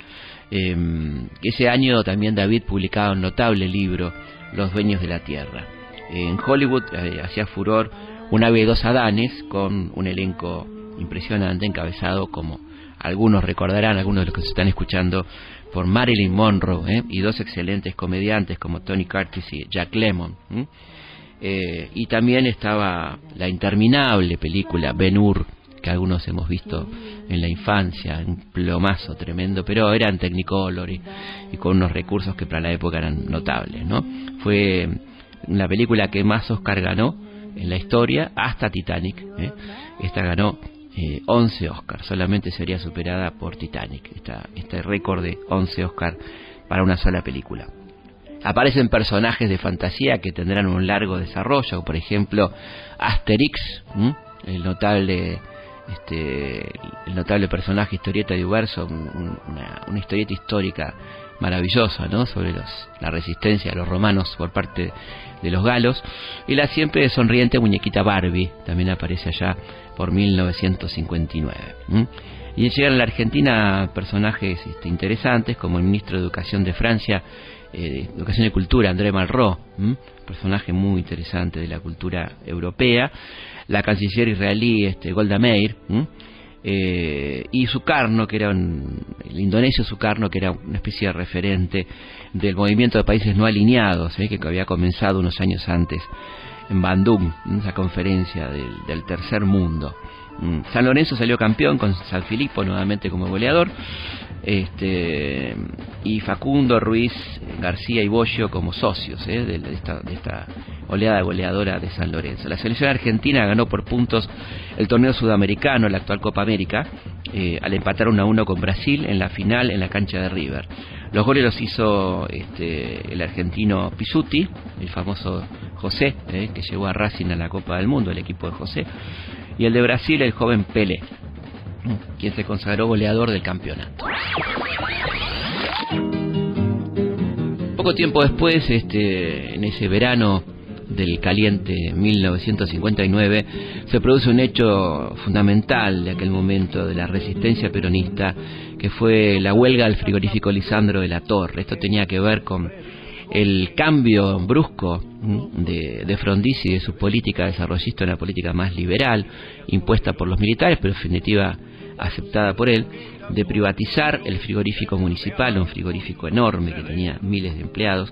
Em, ese año también David publicaba un notable libro, Los Dueños de la Tierra. En Hollywood eh, hacía furor una ave dos Adanes con un elenco impresionante, encabezado como algunos recordarán, algunos de los que se están escuchando, por Marilyn Monroe ¿eh? y dos excelentes comediantes como Tony Curtis y Jack Lemmon. Eh, y también estaba la interminable película Ben Hur, que algunos hemos visto en la infancia, un plomazo tremendo, pero era en Technicolor y, con unos recursos que para la época eran notables. ¿no? Fue la película que más Oscar ganó en la historia hasta Titanic. ¿eh? Esta ganó 11 eh, Oscars, solamente sería superada por Titanic, este récord de 11 Oscars para una sola película. Aparecen personajes de fantasía que tendrán un largo desarrollo, por ejemplo Asterix, el notable este, el notable personaje historieta de Uberso, una, una, historieta histórica maravillosa, ¿no? Sobre la resistencia de los romanos por parte de los galos, y la siempre sonriente muñequita Barbie, también aparece allá por 1959. Y llegan a la Argentina personajes este, interesantes, como el ministro de Educación de Francia, eh, Educación y Cultura, André Malraux, personaje muy interesante de la cultura europea, la canciller israelí este, Golda Meir, eh, y Sukarno, que era un, el indonesio Sukarno, que era una especie de referente del movimiento de países no alineados, ¿eh? que había comenzado unos años antes en Bandung, en esa conferencia del, tercer mundo. Mm, San Lorenzo salió campeón con San Filipo nuevamente como goleador este, y Facundo, Ruiz, García y Bollo como socios ¿eh? de, esta, de, esta, oleada goleadora de San Lorenzo. La selección argentina ganó por puntos el torneo sudamericano, la actual Copa América, eh, al empatar 1 a 1 con Brasil en la final en la cancha de River. Los goles los hizo este, el argentino Pisuti, el famoso José, ¿eh? que llevó a Racing a la Copa del Mundo, el equipo de José, y el de Brasil el joven Pele quien se consagró goleador del campeonato. Poco tiempo después, este, en ese verano del caliente 1959, se produce un hecho fundamental de aquel momento de la resistencia peronista, que fue la huelga del frigorífico Lisandro de la Torre. Esto tenía que ver con el cambio brusco de, de Frondizi y de su política desarrollista, una política más liberal, impuesta por los militares, pero en definitiva aceptada por él, de privatizar el frigorífico municipal, un frigorífico enorme que tenía miles de empleados,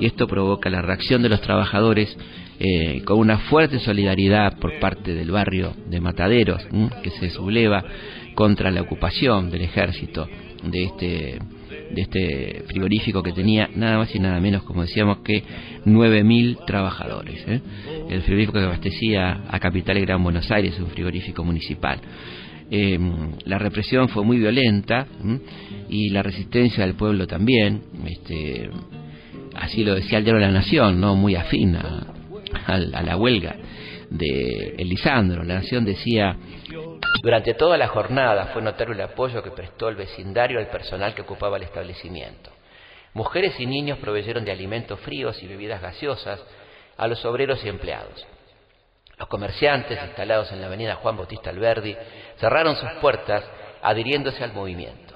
y esto provoca la reacción de los trabajadores eh, con una fuerte solidaridad por parte del barrio de Mataderos, que se subleva contra la ocupación del ejército de este de este frigorífico que tenía nada más y nada menos, como decíamos, que 9.000 trabajadores. ¿eh? El frigorífico que abastecía a Capital y Gran Buenos Aires, un frigorífico municipal. Em, la represión fue muy violenta y la resistencia del pueblo también, este, así lo decía el diario de la Nación, no muy afín a, la huelga de Elisandro. La Nación decía durante toda la jornada fue notorio el apoyo que prestó el vecindario al personal que ocupaba el establecimiento. Mujeres y niños proveyeron de alimentos fríos y bebidas gaseosas a los obreros y empleados. Los comerciantes instalados en la avenida Juan Bautista Alberdi cerraron sus puertas adhiriéndose al movimiento.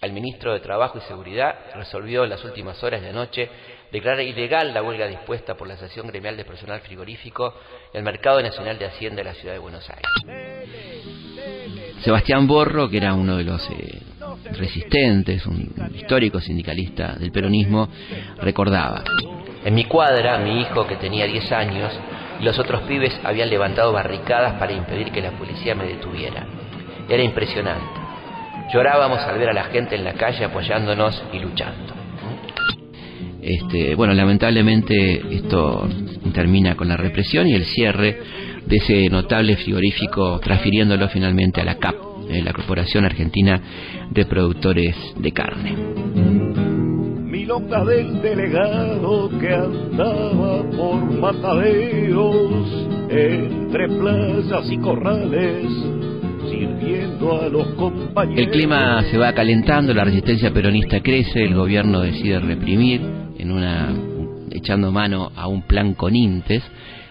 El ministro de Trabajo y Seguridad resolvió en las últimas horas de noche declarar ilegal la huelga dispuesta por la Asociación Gremial de Personal Frigorífico en el Mercado Nacional de Hacienda de la Ciudad de Buenos Aires. Sebastián Borro, que era uno de los eh, resistentes, un histórico sindicalista del peronismo, recordaba. En mi cuadra, mi hijo, que tenía 10 años, y los otros pibes habían levantado barricadas para impedir que la policía me detuviera. Era impresionante. Llorábamos al ver a la gente en la calle apoyándonos y luchando. Este, bueno, lamentablemente esto termina con la represión y el cierre de ese notable frigorífico, transfiriéndolo finalmente a la CAP, eh, la Corporación Argentina de Productores de Carne milonga del delegado que andaba por mataderos entre plazas y corrales sirviendo a los compañeros. El clima se va calentando, la resistencia peronista crece, el gobierno decide reprimir echando mano a un plan con Intes,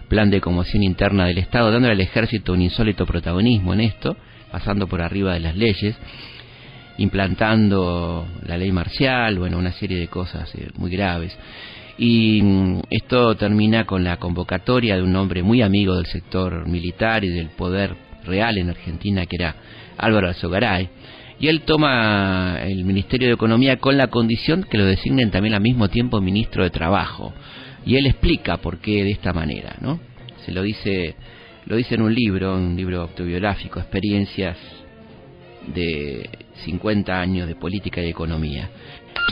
plan de conmoción interna del Estado, dándole al ejército un insólito protagonismo en esto, pasando por arriba de las leyes implantando la ley marcial, bueno, una serie de cosas eh, muy graves. Y mm, esto termina con la convocatoria de un hombre muy amigo del sector militar y del poder real en Argentina, que era Álvaro Alzogaray, y él toma el Ministerio de Economía con la condición que lo designen también al mismo tiempo ministro de Trabajo. Y él explica por qué de esta manera, ¿no? Se lo dice, lo dice en un libro, un libro autobiográfico, Experiencias de 50 años de política y economía.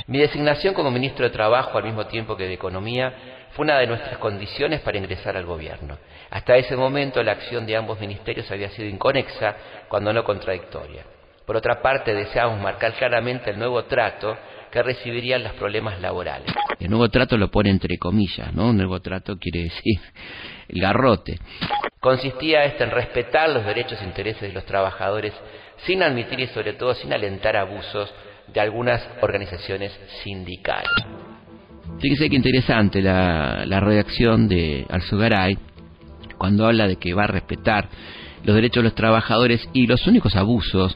Mi designación como ministro de Trabajo al mismo tiempo que de Economía fue una de nuestras condiciones para ingresar al gobierno. Hasta ese momento la acción de ambos ministerios había sido inconexa, cuando no contradictoria. Por otra parte, deseamos marcar claramente el nuevo trato que recibirían los problemas laborales. El nuevo trato lo pone entre comillas, ¿no? Un nuevo trato quiere decir el garrote. Consistía este en respetar los derechos e intereses de los trabajadores sin admitir y sobre todo sin alentar abusos de algunas organizaciones sindicales. Fíjese que interesante la, la redacción de Alzugaray cuando habla de que va a respetar los derechos de los trabajadores y los únicos abusos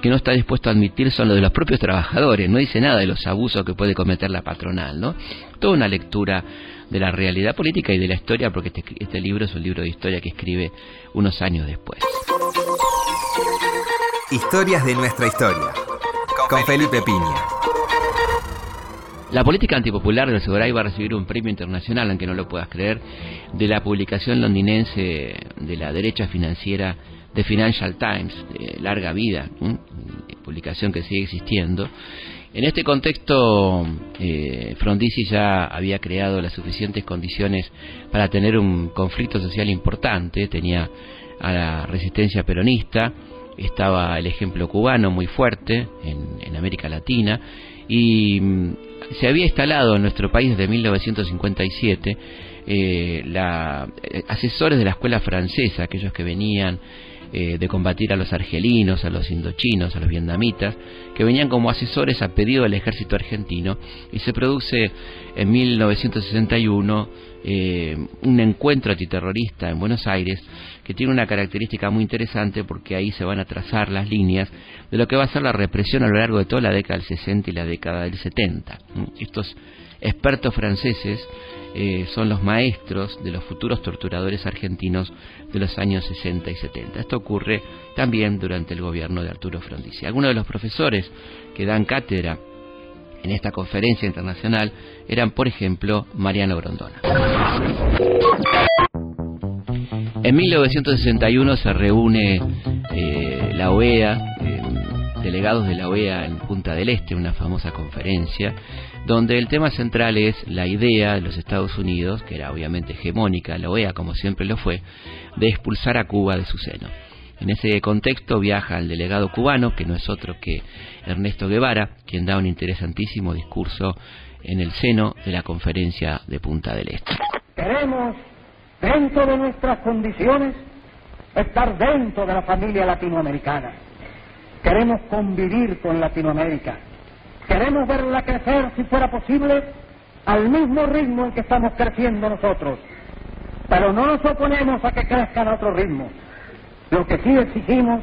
que no está dispuesto a admitir son los de los propios trabajadores, no dice nada de los abusos que puede cometer la patronal, ¿no? Toda una lectura de la realidad política y de la historia, porque este, este libro es un libro de historia que escribe unos años después. Historias de nuestra historia, con Felipe Piña. La política antipopular de Seguray va a recibir un premio internacional, aunque no lo puedas creer, de la publicación londinense de la derecha financiera The Financial Times, de larga vida, publicación que sigue existiendo. En este contexto, eh, Frondizi ya había creado las suficientes condiciones para tener un conflicto social importante, tenía a la resistencia peronista, estaba el ejemplo cubano muy fuerte en, en América Latina y mm, se había instalado en nuestro país desde 1957 eh, la, eh, asesores de la escuela francesa, aquellos que venían eh, de combatir a los argelinos, a los indochinos, a los vietnamitas, que venían como asesores a pedido del ejército argentino, y se produce en 1961 eh, un encuentro antiterrorista en Buenos Aires que tiene una característica muy interesante porque ahí se van a trazar las líneas de lo que va a ser la represión a lo largo de toda la década del 60 y la década del 70. Estos expertos franceses eh, son los maestros de los futuros torturadores argentinos de los años 60 y 70. Esto ocurre también durante el gobierno de Arturo Frondizi. Algunos de los profesores que dan cátedra en esta conferencia internacional eran, por ejemplo, Mariano Grondona. En 1961 se reúne eh, la OEA, eh, delegados de la OEA en Punta del Este, una famosa conferencia, donde el tema central es la idea de los Estados Unidos, que era obviamente hegemónica, la OEA como siempre lo fue, de expulsar a Cuba de su seno. En ese contexto viaja el delegado cubano, que no es otro que Ernesto Guevara, quien da un interesantísimo discurso en el seno de la conferencia de Punta del Este. Queremos, dentro de nuestras condiciones, estar dentro de la familia latinoamericana. Queremos convivir con Latinoamérica Queremos verla crecer, si fuera posible, al mismo ritmo en que estamos creciendo nosotros. Pero no nos oponemos a que crezcan a otro ritmo. Lo que sí exigimos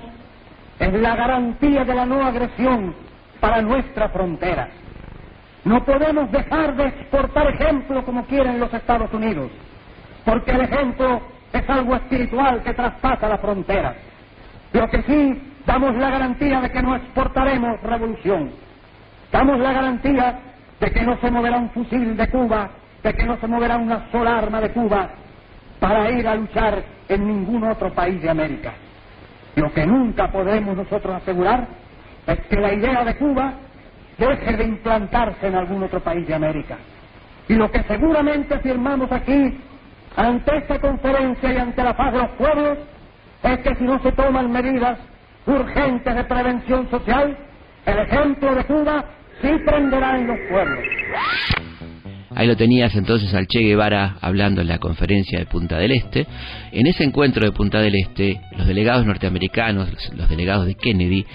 es la garantía de la no agresión para nuestras fronteras. No podemos dejar de exportar ejemplo como quieren los Estados Unidos, porque el ejemplo es algo espiritual que traspasa las fronteras. Lo que sí damos la garantía de que no exportaremos revolución Damos la garantía de que no se moverá un fusil de Cuba, de que no se moverá una sola arma de Cuba para ir a luchar en ningún otro país de América. Lo que nunca podremos nosotros asegurar es que la idea de Cuba deje de implantarse en algún otro país de América. Y lo que seguramente firmamos aquí, ante esta conferencia y ante la paz de los pueblos, es que si no se toman medidas urgentes de prevención social, el ejemplo de Cuba sí prenderá en los pueblos. Ahí lo tenías entonces al Che Guevara hablando en la conferencia de Punta del Este. En ese encuentro de Punta del Este, los delegados norteamericanos, los delegados de Kennedy,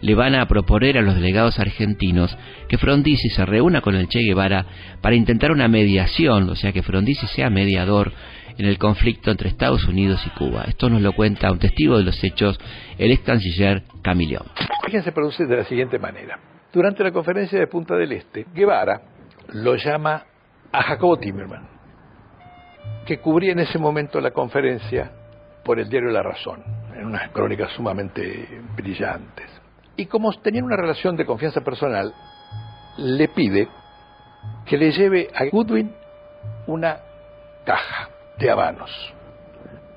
le van a proponer a los delegados argentinos que Frondizi se reúna con el Che Guevara para intentar una mediación, o sea, que Frondizi sea mediador en el conflicto entre Estados Unidos y Cuba. Esto nos lo cuenta un testigo de los hechos, el ex canciller Camillón. Fíjense, produce de la siguiente manera. Durante la conferencia de Punta del Este, Guevara lo llama a Jacobo Timerman, que cubría en ese momento la conferencia por el diario La Razón. en unas crónicas sumamente brillantes. Y como tenían una relación de confianza personal, le pide que le lleve a Goodwin una caja de habanos.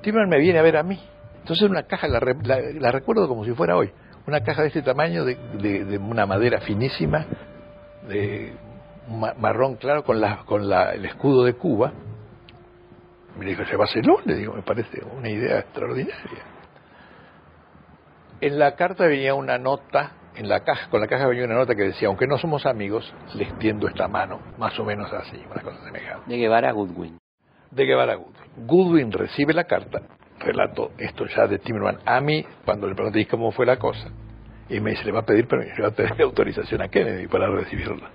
Timerman me viene a ver a mí. Entonces una caja, la, la, recuerdo como si fuera hoy, una caja de este tamaño, de, de, una madera finísima, de marrón claro, con, la, con la, el escudo de Cuba. Me dijo, ¿se va a Le digo, me parece una idea extraordinaria. En la carta venía una nota, en la caja, con la caja venía una nota que decía, aunque no somos amigos, les tiendo esta mano, más o menos así, una cosa semejante. De Guevara a Goodwin. De Guevara a Goodwin. Goodwin recibe la carta, relato esto ya de Timerman a mí, cuando le pregunté cómo fue la cosa, y me dice, le va a pedir, le va a pedir autorización a Kennedy para recibirla.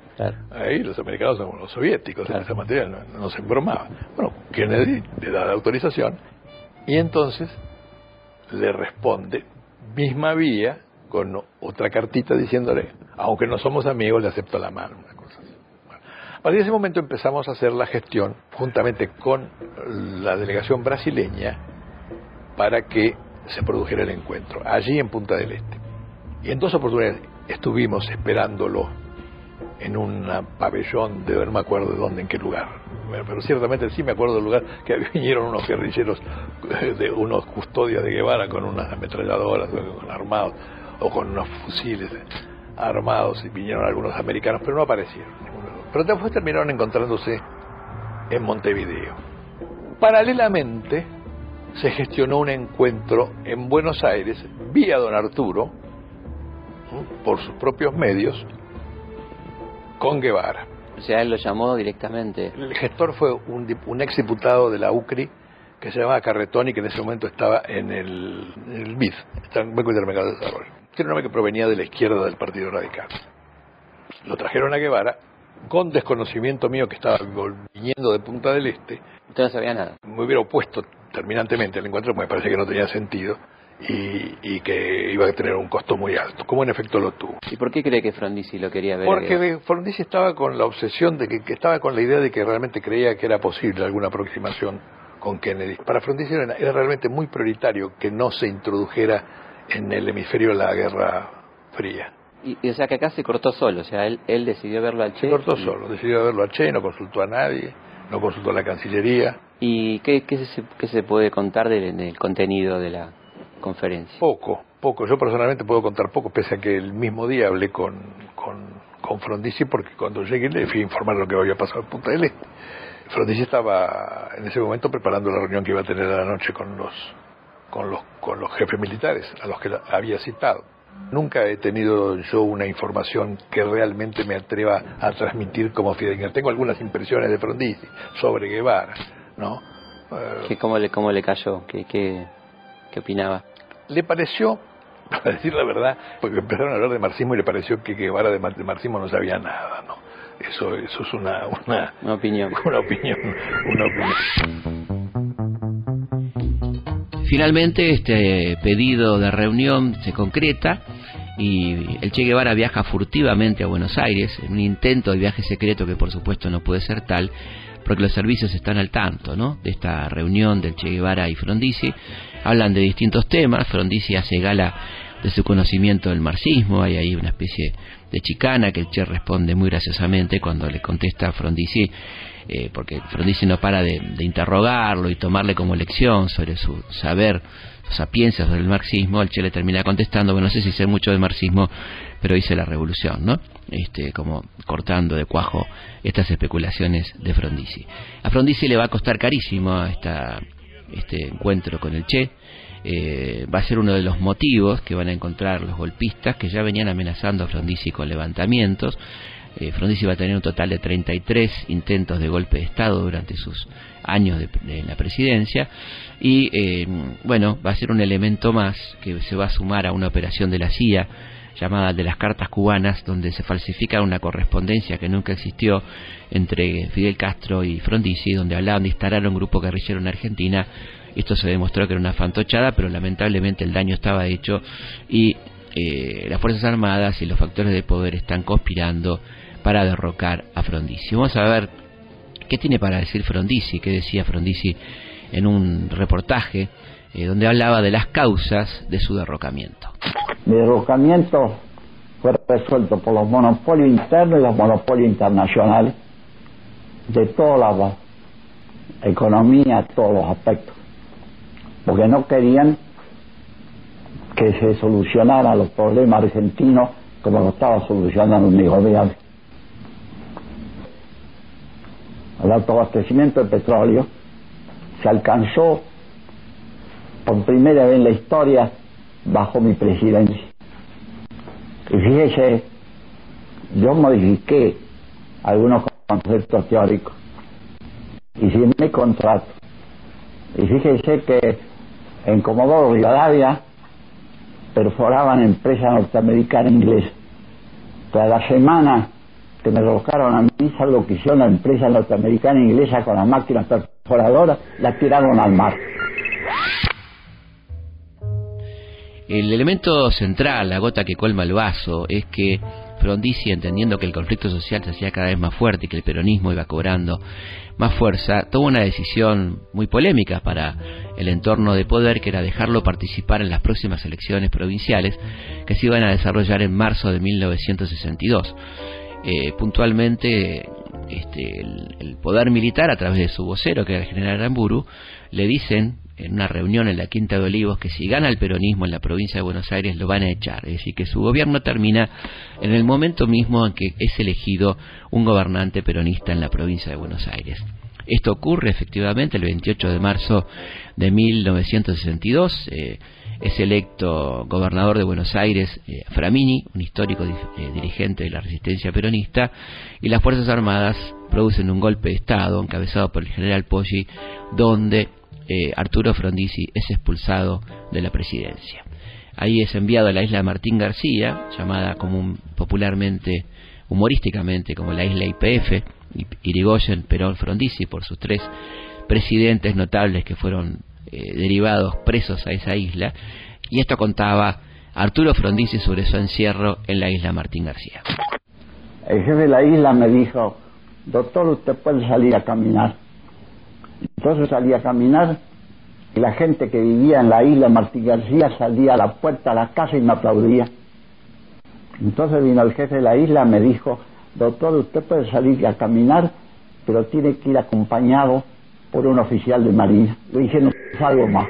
Ahí los americanos son los soviéticos, en esa materia no, se embromaba. Bueno, Kennedy le da la autorización y entonces le responde misma vía con otra cartita diciéndole, aunque no somos amigos, le acepto la mano, una cosa así. a partir de ese momento empezamos a hacer la gestión, juntamente con la delegación brasileña, para que se produjera el encuentro, allí en Punta del Este. Y en dos oportunidades estuvimos esperándolo en un pabellón de no me acuerdo de dónde, en qué lugar. pero ciertamente sí me acuerdo del lugar que vinieron unos guerrilleros, de unos custodias de Guevara con unas ametralladoras, armados, o con unos fusiles armados, y vinieron algunos americanos, pero no aparecieron. Pero después terminaron encontrándose en Montevideo. Paralelamente, se gestionó un encuentro en Buenos Aires, vía don Arturo, por sus propios medios, con Guevara. O sea, él lo llamó directamente. El gestor fue un, un ex diputado de la UCRI que se llamaba Carretoni, que en ese momento estaba en el, el BID, en el Banco Intermercado de Desarrollo. Era un hombre que provenía de la izquierda del Partido Radical. Lo trajeron a Guevara con desconocimiento mío que estaba viniendo de Punta del Este. Usted no sabía nada. Me hubiera opuesto terminantemente al encuentro, me parece que no tenía sentido y, que iba a tener un costo muy alto, como en efecto lo tuvo. ¿Y por qué cree que Frondizi lo quería ver? Porque Frondizi estaba con la obsesión de que, estaba con la idea de que realmente creía que era posible alguna aproximación con Kennedy. Para Frondizi era, realmente muy prioritario que no se introdujera en el hemisferio la Guerra Fría. Y, o sea que acá se cortó solo, o sea, él, él decidió verlo al Che. Se cortó solo, decidió verlo al Che, no consultó a nadie, no consultó a la Cancillería. ¿Y qué, se, qué se puede contar del contenido de la, conferencia? Poco, poco. Yo personalmente puedo contar poco, pese a que el mismo día hablé con, con, con Frondizi, porque cuando llegué le fui a informar lo que había pasado en Punta del Este. Frondizi estaba en ese momento preparando la reunión que iba a tener a la noche con los, con los, con los jefes militares, a los que había citado. Nunca he tenido yo una información que realmente me atreva a transmitir como fidedigna. Tengo algunas impresiones de Frondizi sobre Guevara, ¿no? ¿Qué, cómo, le, ¿Cómo le cayó? ¿Qué, qué, qué opinaba? le pareció, para decir la verdad, porque empezaron a hablar de marxismo y le pareció que Guevara de, marxismo no sabía nada, ¿no? Eso, eso es una, una, una opinión. Una opinión, una opinión. Finalmente este pedido de reunión se concreta y el Che Guevara viaja furtivamente a Buenos Aires en un intento de viaje secreto que por supuesto no puede ser tal porque los servicios están al tanto ¿no? de esta reunión del Che Guevara y Frondizi hablan de distintos temas, Frondizi hace gala de su conocimiento del marxismo, hay ahí una especie de chicana que el Che responde muy graciosamente cuando le contesta a Frondizi, eh, porque Frondizi no para de, interrogarlo y tomarle como lección sobre su saber, su sapiencia sobre el marxismo, el Che le termina contestando, bueno, no sé si sé mucho del marxismo, pero hice la revolución, ¿no? Este, como cortando de cuajo estas especulaciones de Frondizi. A Frondizi le va a costar carísimo esta este encuentro con el Che. Eh, va a ser uno de los motivos que van a encontrar los golpistas que ya venían amenazando a Frondizi con levantamientos. Eh, Frondizi va a tener un total de 33 intentos de golpe de Estado durante sus años de, en la presidencia y eh, bueno, va a ser un elemento más que se va a sumar a una operación de la CIA llamada de las cartas cubanas, donde se falsifica una correspondencia que nunca existió entre Fidel Castro y Frondizi, donde hablaban de instalar un grupo guerrillero en Argentina. Esto se demostró que era una fantochada, pero lamentablemente el daño estaba hecho y eh, las Fuerzas Armadas y los factores de poder están conspirando para derrocar a Frondizi. Vamos a ver qué tiene para decir Frondizi, qué decía Frondizi en un reportaje eh, donde hablaba de las causas de su derrocamiento. Mi derrocamiento fue resuelto por los monopolios internos y los monopolios internacionales de toda la economía, todos los aspectos, porque no querían que se solucionaran los problemas argentinos como lo estaba solucionando mi gobierno. El autoabastecimiento de petróleo se alcanzó por primera vez en la historia bajo mi presidencia. Y fíjese, yo modifiqué algunos conceptos teóricos y firmé contrato. Y fíjese que en Comodoro Rivadavia perforaban empresas norteamericanas e inglesas. Toda la semana que me colocaron a mí, algo que hicieron la empresa norteamericana e inglesa con las máquinas perforadoras, la tiraron al mar. El elemento central, la gota que colma el vaso, es que Frondizi, entendiendo que el conflicto social se hacía cada vez más fuerte y que el peronismo iba cobrando más fuerza, tomó una decisión muy polémica para el entorno de poder, que era dejarlo participar en las próximas elecciones provinciales que se iban a desarrollar en marzo de 1962. Eh, puntualmente, este, el, el, poder militar, a través de su vocero, que era el general Aramburu, le dicen en una reunión en la Quinta de Olivos que si gana el peronismo en la provincia de Buenos Aires lo van a echar. Es decir, que su gobierno termina en el momento mismo en que es elegido un gobernante peronista en la provincia de Buenos Aires. Esto ocurre efectivamente el 28 de marzo de 1962. Eh, es electo gobernador de Buenos Aires eh, Framini, un histórico eh, dirigente de la resistencia peronista, y las Fuerzas Armadas producen un golpe de Estado encabezado por el general Poggi, donde eh, Arturo Frondizi es expulsado de la presidencia. Ahí es enviado a la isla Martín García, llamada común, popularmente, humorísticamente, como la isla IPF, Irigoyen, Perón, Frondizi, por sus tres presidentes notables que fueron eh, derivados presos a esa isla, y esto contaba Arturo Frondizi sobre su encierro en la isla Martín García. El jefe de la isla me dijo, doctor, usted puede salir a caminar. Entonces salí a caminar y la gente que vivía en la isla Martín García salía a la puerta de la casa y me aplaudía. Entonces vino el jefe de la isla, me dijo, doctor, usted puede salir a caminar, pero tiene que ir acompañado por un oficial de marina. Le dije, no salgo más.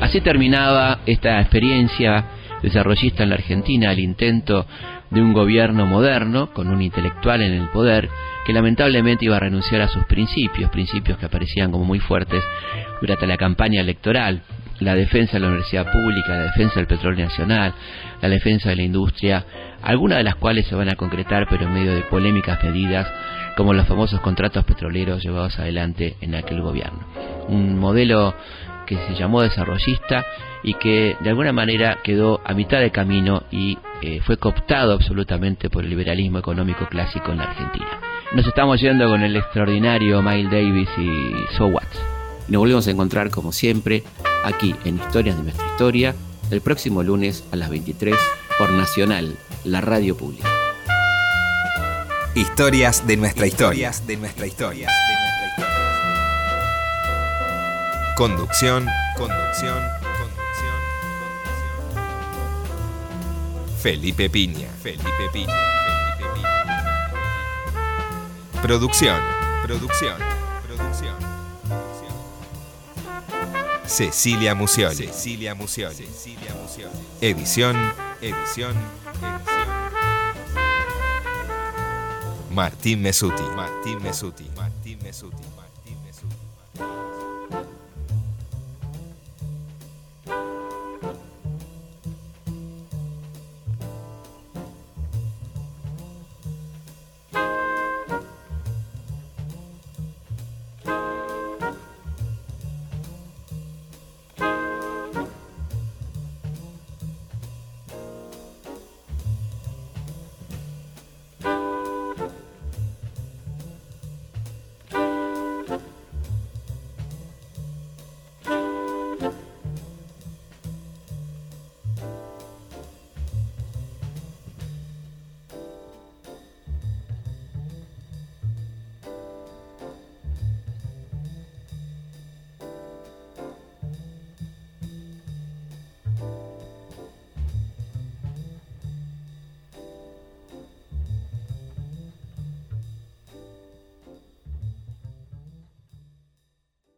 Así terminaba esta experiencia desarrollista en la Argentina, el intento de un gobierno moderno, con un intelectual en el poder, que lamentablemente iba a renunciar a sus principios, principios que aparecían como muy fuertes durante la campaña electoral, la defensa de la universidad pública, la defensa del petróleo nacional, la defensa de la industria, algunas de las cuales se van a concretar pero en medio de polémicas medidas como los famosos contratos petroleros llevados adelante en aquel gobierno. Un modelo que se llamó desarrollista y que de alguna manera quedó a mitad de camino y eh, fue cooptado absolutamente por el liberalismo económico clásico en la Argentina. Nos estamos yendo con el extraordinario Miles Davis y So What. Nos volvemos a encontrar como siempre aquí en Historias de nuestra historia el próximo lunes a las 23 por Nacional, la radio pública. Historias de nuestra historia. de nuestra historia. Conducción, conducción, conducción, conducción. Felipe Piña, Felipe Piña, Felipe Piña. Producción, producción, producción. Cecilia Mucioli. Cecilia Mucioli. Cecilia Mucioli. Edición, edición, edición. Martín Mesuti. Martín Mesuti. Martín Mesuti.